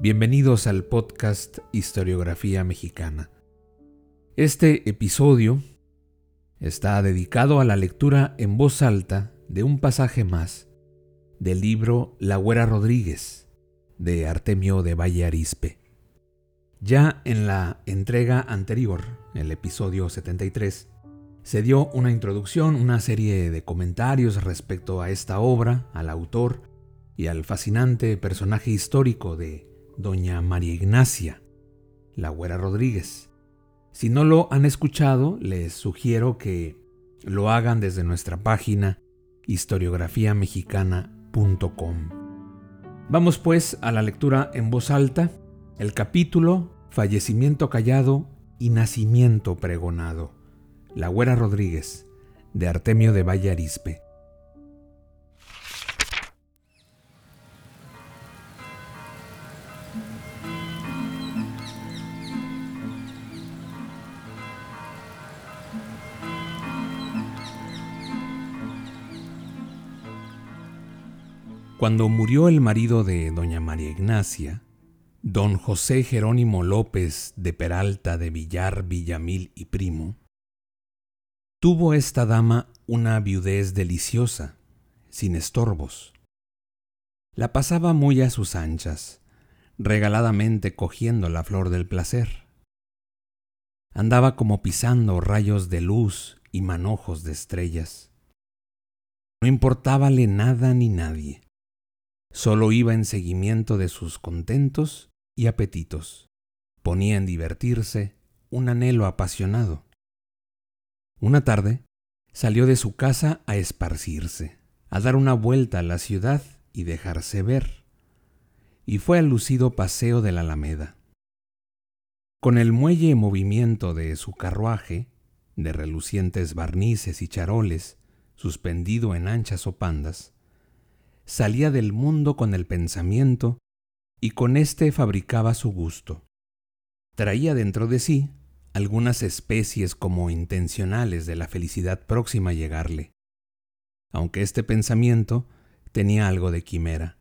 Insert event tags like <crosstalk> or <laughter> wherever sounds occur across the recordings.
Bienvenidos al podcast Historiografía Mexicana. Este episodio está dedicado a la lectura en voz alta de un pasaje más del libro La Güera Rodríguez de Artemio de Valle Arispe. Ya en la entrega anterior, el episodio 73, se dio una introducción, una serie de comentarios respecto a esta obra, al autor y al fascinante personaje histórico de doña María Ignacia, la Güera Rodríguez. Si no lo han escuchado, les sugiero que lo hagan desde nuestra página historiografiamexicana.com. Vamos pues a la lectura en voz alta, el capítulo Fallecimiento callado y nacimiento pregonado. La Güera Rodríguez, de Artemio de Valle Arispe. Cuando murió el marido de doña María Ignacia, don José Jerónimo López de Peralta de Villar, Villamil y Primo, tuvo esta dama una viudez deliciosa, sin estorbos. La pasaba muy a sus anchas, regaladamente cogiendo la flor del placer. Andaba como pisando rayos de luz y manojos de estrellas. No importábale nada ni nadie Solo iba en seguimiento de sus contentos y apetitos. Ponía en divertirse un anhelo apasionado. Una tarde salió de su casa a esparcirse, a dar una vuelta a la ciudad y dejarse ver, y fue al lucido paseo de la Alameda. Con el muelle movimiento de su carruaje, de relucientes barnices y charoles, suspendido en anchas opandas, salía del mundo con el pensamiento y con éste fabricaba su gusto. Traía dentro de sí algunas especies como intencionales de la felicidad próxima a llegarle, aunque este pensamiento tenía algo de quimera.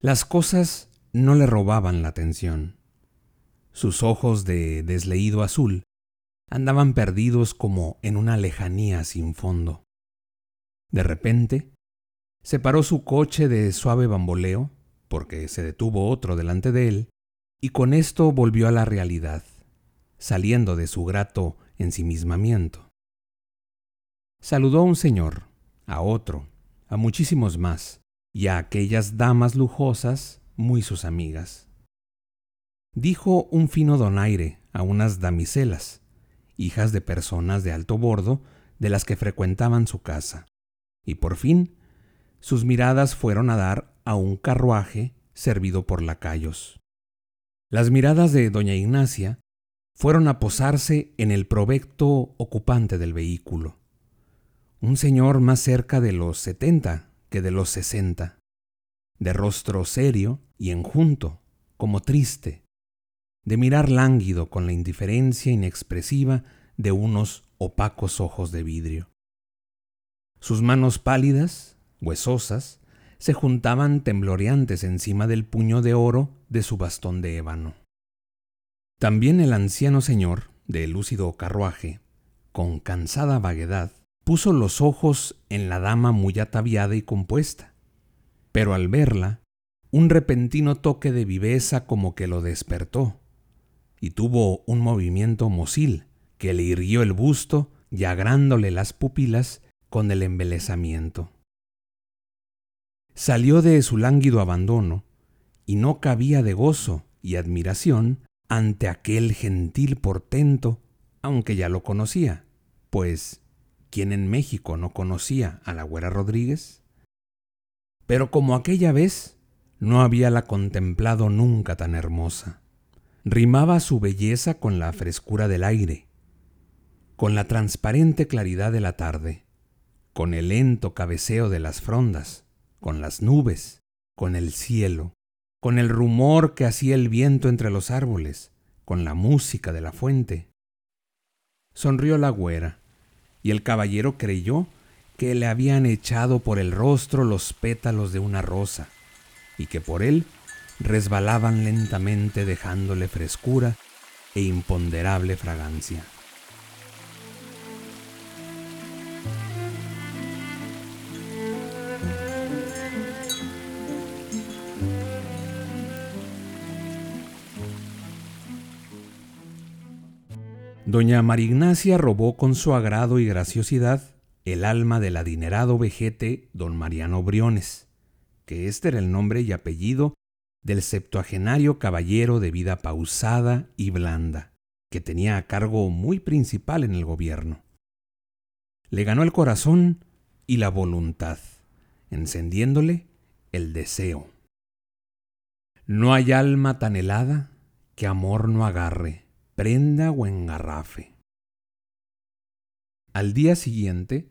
Las cosas no le robaban la atención. Sus ojos de desleído azul andaban perdidos como en una lejanía sin fondo. De repente, Separó su coche de suave bamboleo, porque se detuvo otro delante de él, y con esto volvió a la realidad, saliendo de su grato ensimismamiento. Saludó a un señor, a otro, a muchísimos más, y a aquellas damas lujosas, muy sus amigas. Dijo un fino donaire a unas damiselas, hijas de personas de alto bordo, de las que frecuentaban su casa, y por fin sus miradas fueron a dar a un carruaje servido por lacayos. Las miradas de doña Ignacia fueron a posarse en el provecto ocupante del vehículo, un señor más cerca de los setenta que de los sesenta, de rostro serio y enjunto, como triste, de mirar lánguido con la indiferencia inexpresiva de unos opacos ojos de vidrio. Sus manos pálidas huesosas, se juntaban tembloreantes encima del puño de oro de su bastón de ébano. También el anciano señor, de lúcido carruaje, con cansada vaguedad, puso los ojos en la dama muy ataviada y compuesta, pero al verla, un repentino toque de viveza como que lo despertó, y tuvo un movimiento mosil que le irguió el busto y agrándole las pupilas con el embelesamiento salió de su lánguido abandono y no cabía de gozo y admiración ante aquel gentil portento, aunque ya lo conocía, pues ¿quién en México no conocía a la güera Rodríguez? Pero como aquella vez, no habíala contemplado nunca tan hermosa. Rimaba su belleza con la frescura del aire, con la transparente claridad de la tarde, con el lento cabeceo de las frondas, con las nubes, con el cielo, con el rumor que hacía el viento entre los árboles, con la música de la fuente. Sonrió la güera, y el caballero creyó que le habían echado por el rostro los pétalos de una rosa, y que por él resbalaban lentamente dejándole frescura e imponderable fragancia. Doña Marignacia robó con su agrado y graciosidad el alma del adinerado vejete don Mariano Briones, que este era el nombre y apellido del septuagenario caballero de vida pausada y blanda, que tenía a cargo muy principal en el gobierno. Le ganó el corazón y la voluntad, encendiéndole el deseo. No hay alma tan helada que amor no agarre, prenda o engarrafe. Al día siguiente,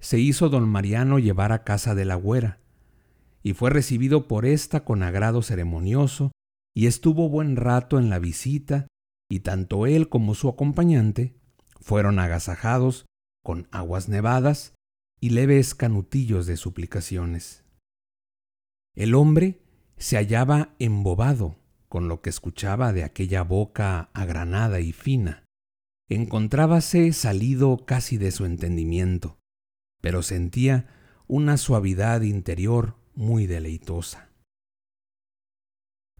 se hizo don Mariano llevar a casa de la güera, y fue recibido por ésta con agrado ceremonioso, y estuvo buen rato en la visita, y tanto él como su acompañante fueron agasajados con aguas nevadas y leves canutillos de suplicaciones. El hombre se hallaba embobado con lo que escuchaba de aquella boca agranada y fina. Encontrábase salido casi de su entendimiento, pero sentía una suavidad interior muy deleitosa.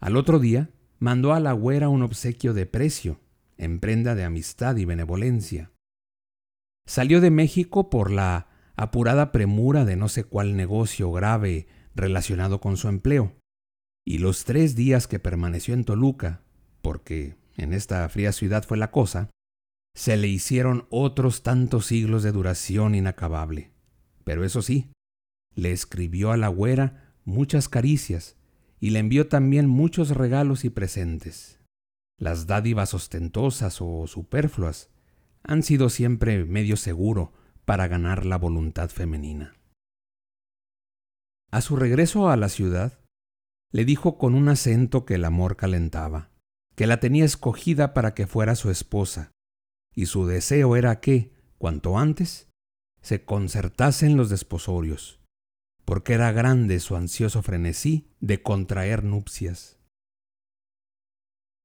Al otro día mandó a la güera un obsequio de precio, en prenda de amistad y benevolencia. Salió de México por la apurada premura de no sé cuál negocio grave relacionado con su empleo, y los tres días que permaneció en Toluca, porque en esta fría ciudad fue la cosa, se le hicieron otros tantos siglos de duración inacabable. Pero eso sí, le escribió a la güera muchas caricias y le envió también muchos regalos y presentes. Las dádivas ostentosas o superfluas han sido siempre medio seguro para ganar la voluntad femenina. A su regreso a la ciudad, le dijo con un acento que el amor calentaba, que la tenía escogida para que fuera su esposa, y su deseo era que, cuanto antes, se concertasen los desposorios, porque era grande su ansioso frenesí de contraer nupcias.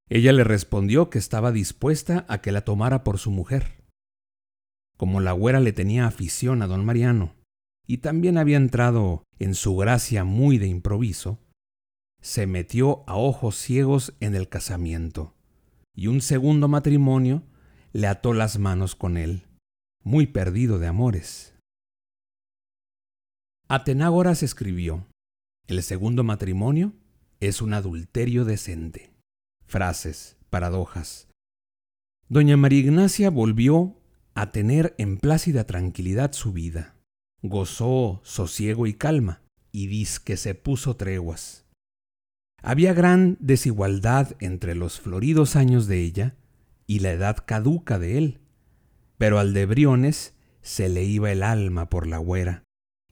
Ella le respondió que estaba dispuesta a que la tomara por su mujer. Como la güera le tenía afición a don Mariano, y también había entrado en su gracia muy de improviso, se metió a ojos ciegos en el casamiento, y un segundo matrimonio le ató las manos con él, muy perdido de amores. Atenágoras escribió, el segundo matrimonio es un adulterio decente. Frases, paradojas. Doña María Ignacia volvió a tener en plácida tranquilidad su vida. Gozó sosiego y calma, y que se puso treguas. Había gran desigualdad entre los floridos años de ella y la edad caduca de él, pero al de Briones se le iba el alma por la güera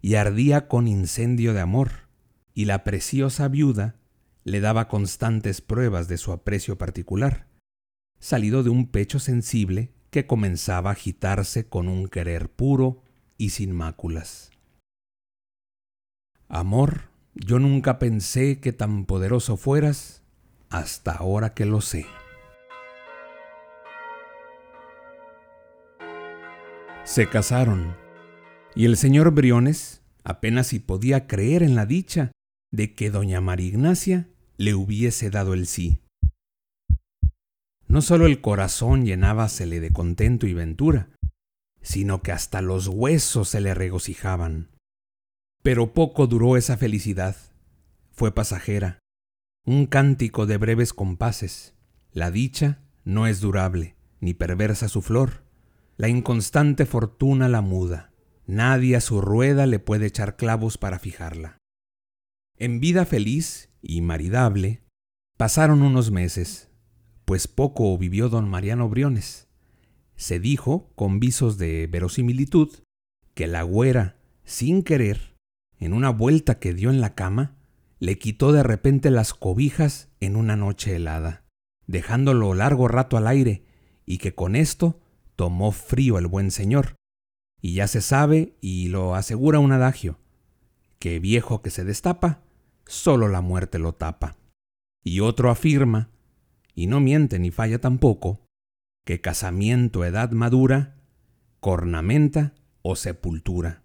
y ardía con incendio de amor, y la preciosa viuda le daba constantes pruebas de su aprecio particular, salido de un pecho sensible que comenzaba a agitarse con un querer puro y sin máculas. Amor, yo nunca pensé que tan poderoso fueras hasta ahora que lo sé. Se casaron y el señor Briones apenas si podía creer en la dicha de que doña María Ignacia le hubiese dado el sí. No solo el corazón llenábasele de contento y ventura, sino que hasta los huesos se le regocijaban. Pero poco duró esa felicidad. Fue pasajera, un cántico de breves compases. La dicha no es durable, ni perversa su flor, la inconstante fortuna la muda, nadie a su rueda le puede echar clavos para fijarla. En vida feliz y maridable, pasaron unos meses, pues poco vivió don Mariano Briones. Se dijo, con visos de verosimilitud, que la güera, sin querer, en una vuelta que dio en la cama, le quitó de repente las cobijas en una noche helada, dejándolo largo rato al aire, y que con esto tomó frío el buen señor. Y ya se sabe, y lo asegura un adagio, que viejo que se destapa, solo la muerte lo tapa. Y otro afirma, y no miente ni falla tampoco, que casamiento edad madura, cornamenta o sepultura.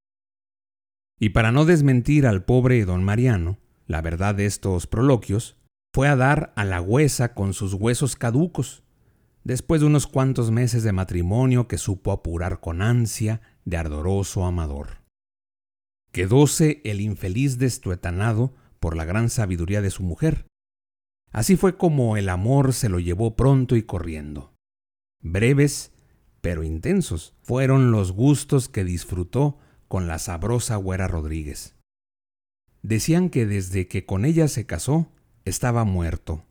Y para no desmentir al pobre don Mariano, la verdad de estos proloquios, fue a dar a la huesa con sus huesos caducos, después de unos cuantos meses de matrimonio que supo apurar con ansia de ardoroso amador. Quedóse el infeliz destuetanado por la gran sabiduría de su mujer. Así fue como el amor se lo llevó pronto y corriendo. Breves, pero intensos, fueron los gustos que disfrutó con la sabrosa güera Rodríguez. Decían que desde que con ella se casó, estaba muerto,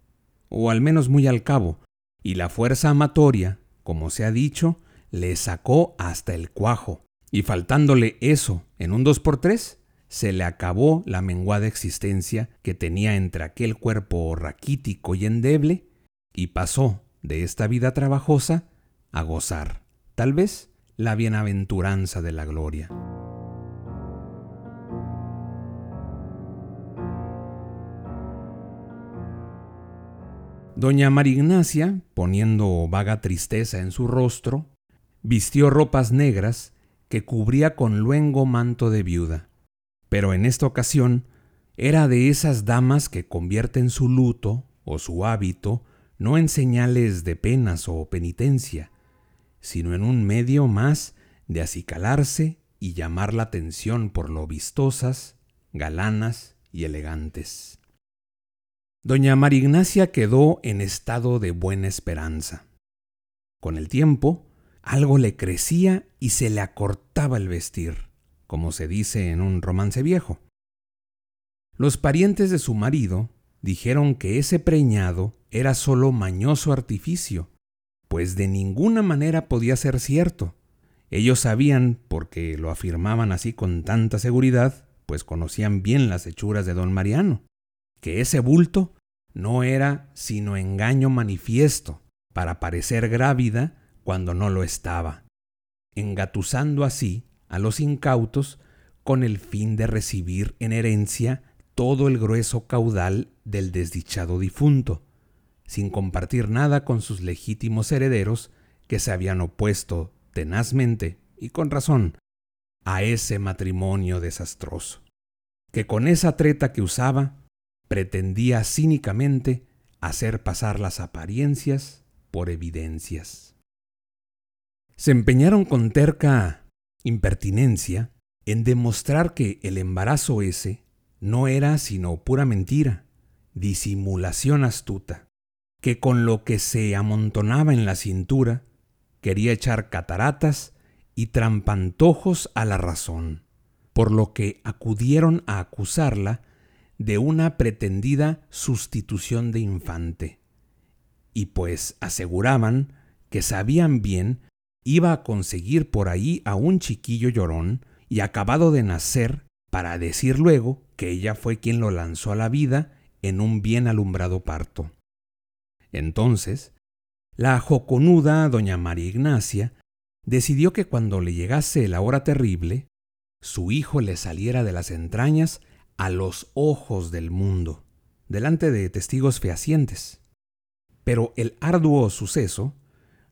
o al menos muy al cabo, y la fuerza amatoria, como se ha dicho, le sacó hasta el cuajo, y faltándole eso en un dos por tres, se le acabó la menguada existencia que tenía entre aquel cuerpo raquítico y endeble, y pasó de esta vida trabajosa a gozar, tal vez, la bienaventuranza de la gloria. Doña Marignacia, poniendo vaga tristeza en su rostro, vistió ropas negras que cubría con luengo manto de viuda. Pero en esta ocasión era de esas damas que convierten su luto o su hábito no en señales de penas o penitencia, sino en un medio más de acicalarse y llamar la atención por lo vistosas, galanas y elegantes. Doña Marignacia quedó en estado de buena esperanza. Con el tiempo, algo le crecía y se le acortaba el vestir, como se dice en un romance viejo. Los parientes de su marido dijeron que ese preñado era solo mañoso artificio, pues de ninguna manera podía ser cierto. Ellos sabían, porque lo afirmaban así con tanta seguridad, pues conocían bien las hechuras de don Mariano que ese bulto no era sino engaño manifiesto para parecer grávida cuando no lo estaba, engatusando así a los incautos con el fin de recibir en herencia todo el grueso caudal del desdichado difunto, sin compartir nada con sus legítimos herederos que se habían opuesto tenazmente y con razón a ese matrimonio desastroso, que con esa treta que usaba pretendía cínicamente hacer pasar las apariencias por evidencias. Se empeñaron con terca impertinencia en demostrar que el embarazo ese no era sino pura mentira, disimulación astuta, que con lo que se amontonaba en la cintura quería echar cataratas y trampantojos a la razón, por lo que acudieron a acusarla de una pretendida sustitución de infante. Y pues aseguraban que sabían bien iba a conseguir por ahí a un chiquillo llorón y acabado de nacer para decir luego que ella fue quien lo lanzó a la vida en un bien alumbrado parto. Entonces, la joconuda doña María Ignacia decidió que cuando le llegase la hora terrible, su hijo le saliera de las entrañas a los ojos del mundo, delante de testigos fehacientes. Pero el arduo suceso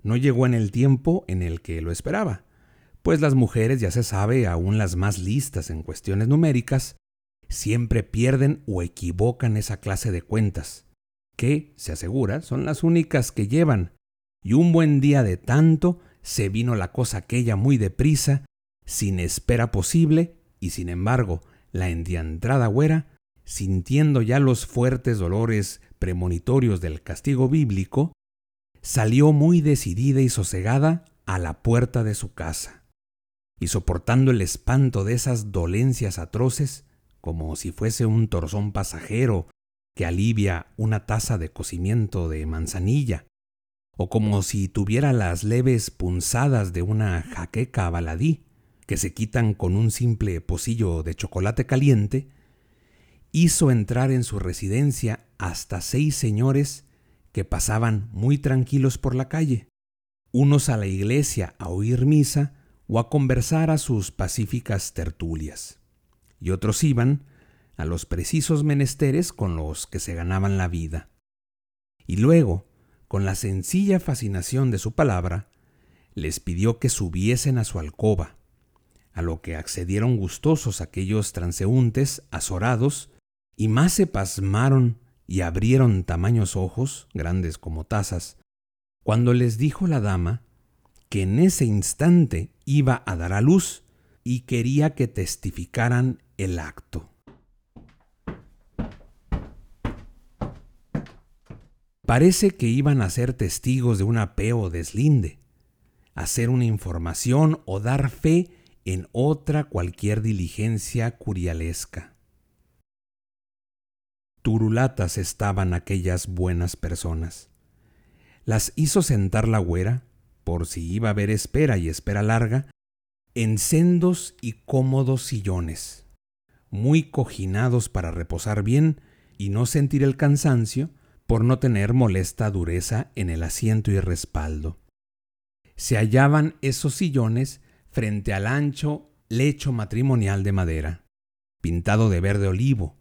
no llegó en el tiempo en el que lo esperaba, pues las mujeres, ya se sabe, aún las más listas en cuestiones numéricas, siempre pierden o equivocan esa clase de cuentas, que, se asegura, son las únicas que llevan, y un buen día de tanto se vino la cosa aquella muy deprisa, sin espera posible, y sin embargo, la endiantrada güera, sintiendo ya los fuertes dolores premonitorios del castigo bíblico, salió muy decidida y sosegada a la puerta de su casa, y soportando el espanto de esas dolencias atroces, como si fuese un torzón pasajero que alivia una taza de cocimiento de manzanilla, o como si tuviera las leves punzadas de una jaqueca baladí, que se quitan con un simple pocillo de chocolate caliente, hizo entrar en su residencia hasta seis señores que pasaban muy tranquilos por la calle, unos a la iglesia a oír misa o a conversar a sus pacíficas tertulias, y otros iban a los precisos menesteres con los que se ganaban la vida. Y luego, con la sencilla fascinación de su palabra, les pidió que subiesen a su alcoba, a lo que accedieron gustosos aquellos transeúntes azorados, y más se pasmaron y abrieron tamaños ojos, grandes como tazas, cuando les dijo la dama que en ese instante iba a dar a luz y quería que testificaran el acto. Parece que iban a ser testigos de un apeo deslinde, hacer una información o dar fe en otra cualquier diligencia curialesca. Turulatas estaban aquellas buenas personas. Las hizo sentar la güera, por si iba a haber espera y espera larga, en sendos y cómodos sillones, muy cojinados para reposar bien y no sentir el cansancio por no tener molesta dureza en el asiento y respaldo. Se hallaban esos sillones frente al ancho lecho matrimonial de madera, pintado de verde olivo,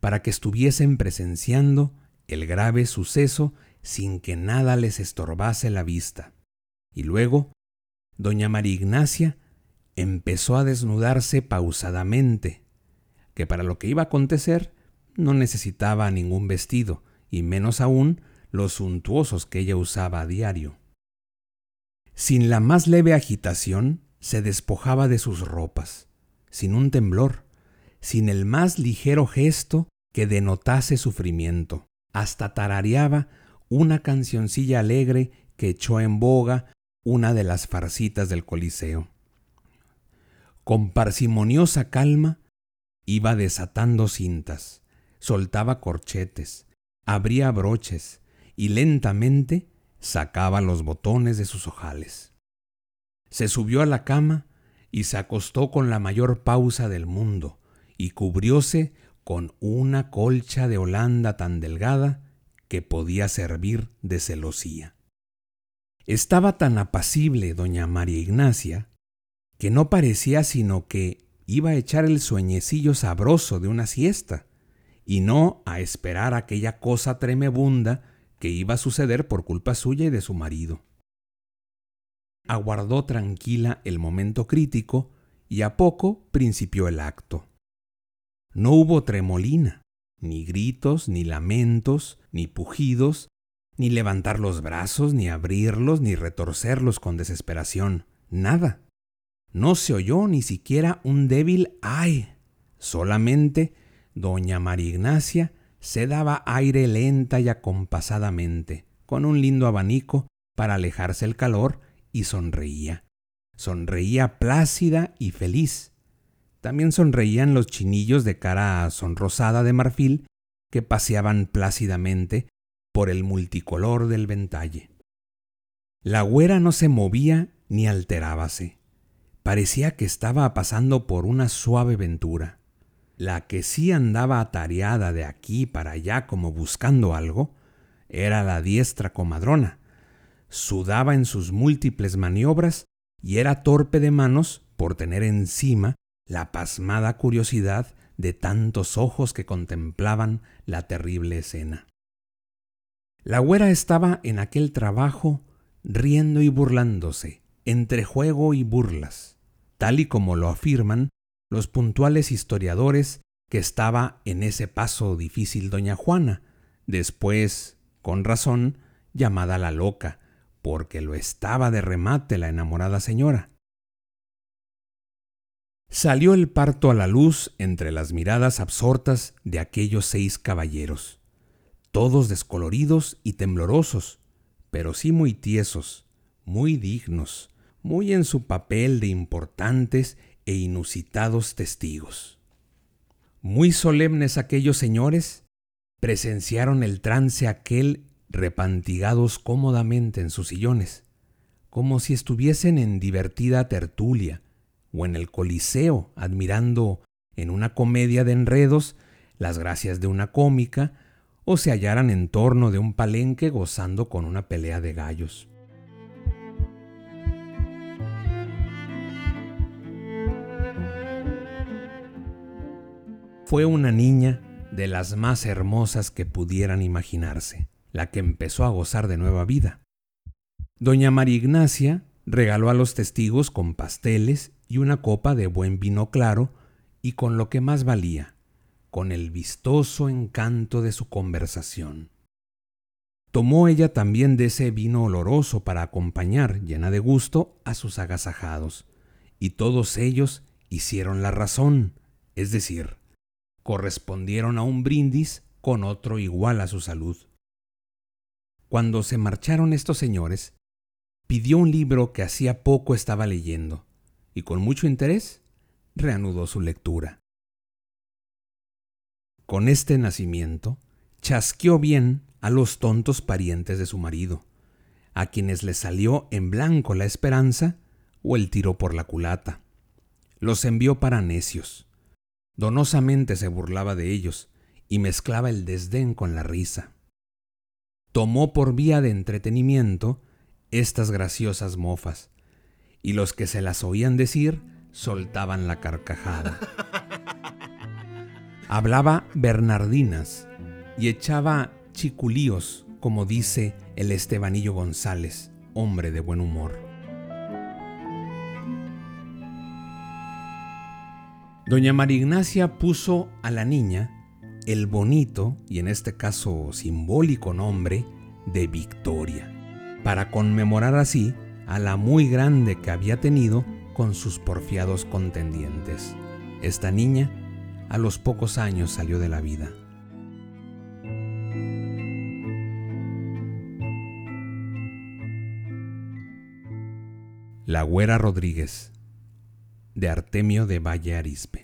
para que estuviesen presenciando el grave suceso sin que nada les estorbase la vista. Y luego, doña María Ignacia empezó a desnudarse pausadamente, que para lo que iba a acontecer no necesitaba ningún vestido, y menos aún los suntuosos que ella usaba a diario. Sin la más leve agitación, se despojaba de sus ropas, sin un temblor, sin el más ligero gesto que denotase sufrimiento. Hasta tarareaba una cancioncilla alegre que echó en boga una de las farcitas del Coliseo. Con parsimoniosa calma iba desatando cintas, soltaba corchetes, abría broches y lentamente sacaba los botones de sus ojales se subió a la cama y se acostó con la mayor pausa del mundo y cubrióse con una colcha de Holanda tan delgada que podía servir de celosía. Estaba tan apacible doña María Ignacia que no parecía sino que iba a echar el sueñecillo sabroso de una siesta y no a esperar aquella cosa tremebunda que iba a suceder por culpa suya y de su marido aguardó tranquila el momento crítico y a poco principió el acto. No hubo tremolina, ni gritos, ni lamentos, ni pujidos, ni levantar los brazos, ni abrirlos, ni retorcerlos con desesperación, nada. No se oyó ni siquiera un débil ay. Solamente doña María Ignacia se daba aire lenta y acompasadamente, con un lindo abanico para alejarse el calor y sonreía. Sonreía plácida y feliz. También sonreían los chinillos de cara sonrosada de marfil que paseaban plácidamente por el multicolor del ventalle. La güera no se movía ni alterábase. Parecía que estaba pasando por una suave ventura. La que sí andaba atareada de aquí para allá como buscando algo era la diestra comadrona, sudaba en sus múltiples maniobras y era torpe de manos por tener encima la pasmada curiosidad de tantos ojos que contemplaban la terrible escena. La güera estaba en aquel trabajo riendo y burlándose, entre juego y burlas, tal y como lo afirman los puntuales historiadores que estaba en ese paso difícil doña Juana, después, con razón, llamada la loca, porque lo estaba de remate la enamorada señora. Salió el parto a la luz entre las miradas absortas de aquellos seis caballeros, todos descoloridos y temblorosos, pero sí muy tiesos, muy dignos, muy en su papel de importantes e inusitados testigos. Muy solemnes aquellos señores presenciaron el trance aquel repantigados cómodamente en sus sillones, como si estuviesen en divertida tertulia o en el Coliseo admirando en una comedia de enredos las gracias de una cómica o se hallaran en torno de un palenque gozando con una pelea de gallos. Fue una niña de las más hermosas que pudieran imaginarse, la que empezó a gozar de nueva vida. Doña María Ignacia regaló a los testigos con pasteles y una copa de buen vino claro y con lo que más valía, con el vistoso encanto de su conversación. Tomó ella también de ese vino oloroso para acompañar, llena de gusto, a sus agasajados, y todos ellos hicieron la razón, es decir, correspondieron a un brindis con otro igual a su salud. Cuando se marcharon estos señores, pidió un libro que hacía poco estaba leyendo, y con mucho interés reanudó su lectura. Con este nacimiento, chasqueó bien a los tontos parientes de su marido, a quienes le salió en blanco la esperanza o el tiro por la culata. Los envió para necios, Donosamente se burlaba de ellos y mezclaba el desdén con la risa. Tomó por vía de entretenimiento estas graciosas mofas, y los que se las oían decir soltaban la carcajada. <laughs> Hablaba Bernardinas y echaba chiculíos, como dice el Estebanillo González, hombre de buen humor. Doña María Ignacia puso a la niña el bonito y en este caso simbólico nombre de Victoria, para conmemorar así a la muy grande que había tenido con sus porfiados contendientes. Esta niña a los pocos años salió de la vida. La Güera Rodríguez de Artemio de Valle Arispe.